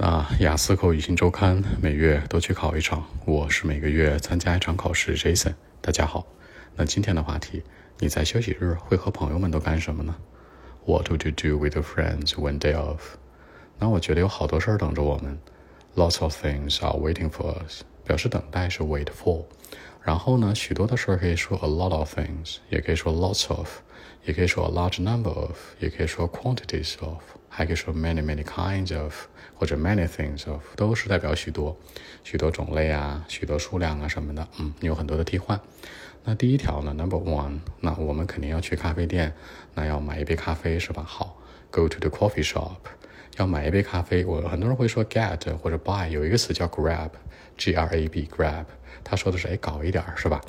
那雅思口语新周刊每月都去考一场，我是每个月参加一场考试。Jason，大家好。那今天的话题，你在休息日会和朋友们都干什么呢？What would you do with your friends one day off？那我觉得有好多事儿等着我们。Lots of things are waiting for us。表示等待是 wait for。然后呢，许多的事儿可以说 a lot of things，也可以说 lots of，也可以说 a large number of，也可以说 quantities of，还可以说 many many kinds of。或者 many things of 都是代表许多、许多种类啊、许多数量啊什么的。嗯，有很多的替换。那第一条呢，number one，那我们肯定要去咖啡店，那要买一杯咖啡是吧？好，go to the coffee shop，要买一杯咖啡。我很多人会说 get 或者 buy，有一个词叫 grab，g r a b，grab，他说的是哎搞一点是吧？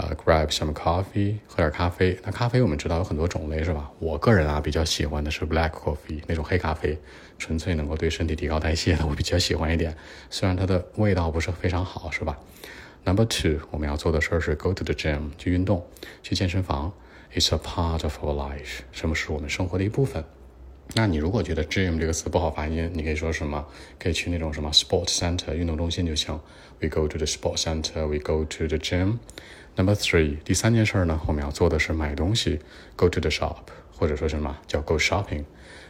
呃，grab some coffee，喝点咖啡。那咖啡我们知道有很多种类，是吧？我个人啊比较喜欢的是 black coffee 那种黑咖啡，纯粹能够对身体提高代谢的，我比较喜欢一点。虽然它的味道不是非常好，是吧？Number two，我们要做的事儿是 go to the gym 去运动，去健身房。It's a part of our life，什么是我们生活的一部分。那你如果觉得 gym 这个词不好发音，你可以说什么？可以去那种什么 sport center 运动中心就行。We go to the sport center. We go to the gym. Number three，第三件事呢，我们要做的是买东西，go to the shop，或者说什么叫 go shopping。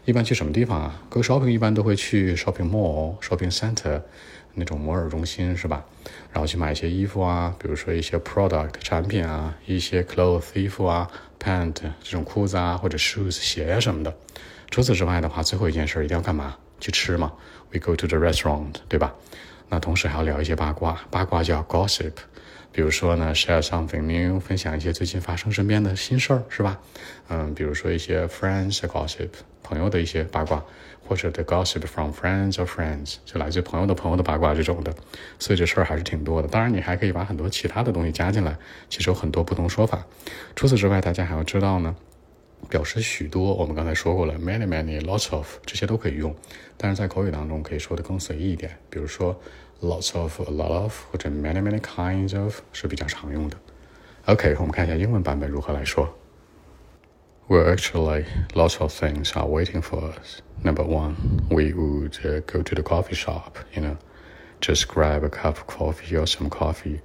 一般去什么地方啊？go shopping 一般都会去 shopping mall、shopping center 那种摩尔中心是吧？然后去买一些衣服啊，比如说一些 product 产品啊，一些 clothes 衣服啊，pant 这种裤子啊，或者 shoes 鞋什么的。除此之外的话，最后一件事一定要干嘛？去吃嘛。We go to the restaurant，对吧？那同时还要聊一些八卦，八卦叫 gossip。比如说呢，share something new，分享一些最近发生身边的新事儿，是吧？嗯，比如说一些 friends gossip，朋友的一些八卦，或者 the gossip from friends or friends，就来自朋友的朋友的八卦这种的。所以这事儿还是挺多的。当然，你还可以把很多其他的东西加进来，其实有很多不同说法。除此之外，大家还要知道呢。表示许多，我们刚才说过了，many many lots of 这些都可以用，但是在口语当中可以说的更随意一点，比如说 lots of、a lot of 或者 many many kinds of 是比较常用的。OK，我们看一下英文版本如何来说。Well, actually, lots of things are waiting for us. Number one, we would uh, go to the coffee shop, you know, just grab a cup of coffee or some coffee.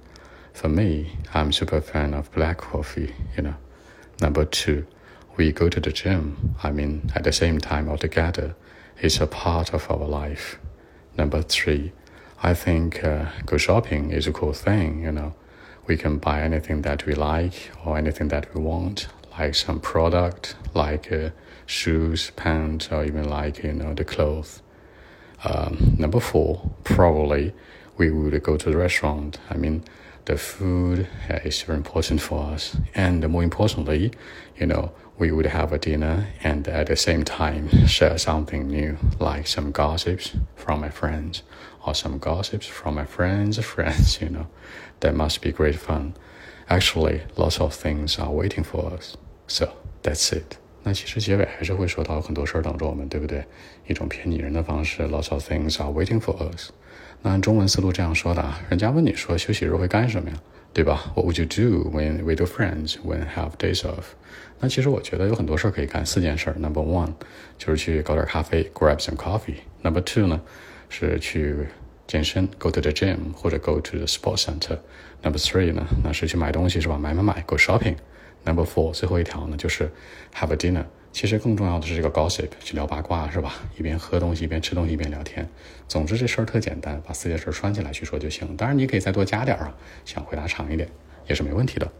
For me, I'm super fan of black coffee, you know. Number two, we go to the gym, I mean, at the same time altogether, it's a part of our life. Number three, I think uh, go shopping is a cool thing, you know. We can buy anything that we like or anything that we want, like some product, like uh, shoes, pants, or even like, you know, the clothes. Um, number four, probably we would go to the restaurant. I mean, the food is very important for us. And more importantly, you know, we would have a dinner and at the same time share something new, like some gossips from my friends or some gossips from my friends' friends, you know. That must be great fun. Actually, lots of things are waiting for us. So that's it. 那其实结尾还是会说到很多事儿等着我们，对不对？一种偏拟人的方式，lots of things are waiting for us。那按中文思路这样说的啊，人家问你说休息日会干什么呀？对吧？What would you do when with your friends when have days off？那其实我觉得有很多事儿可以干，四件事儿。Number one 就是去搞点咖啡，grab some coffee。Number two 呢是去健身，go to the gym 或者 go to the sports center。Number three 呢那是去买东西是吧？买买买，go shopping。Number four 最后一条呢就是 have a dinner。其实更重要的是这个 gossip，去聊八卦是吧？一边喝东西一边吃东西一边聊天。总之这事儿特简单，把四件事串起来去说就行。当然你可以再多加点儿啊，想回答长一点也是没问题的。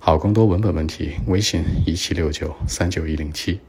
好，更多文本问题，微信一七六九三九一零七。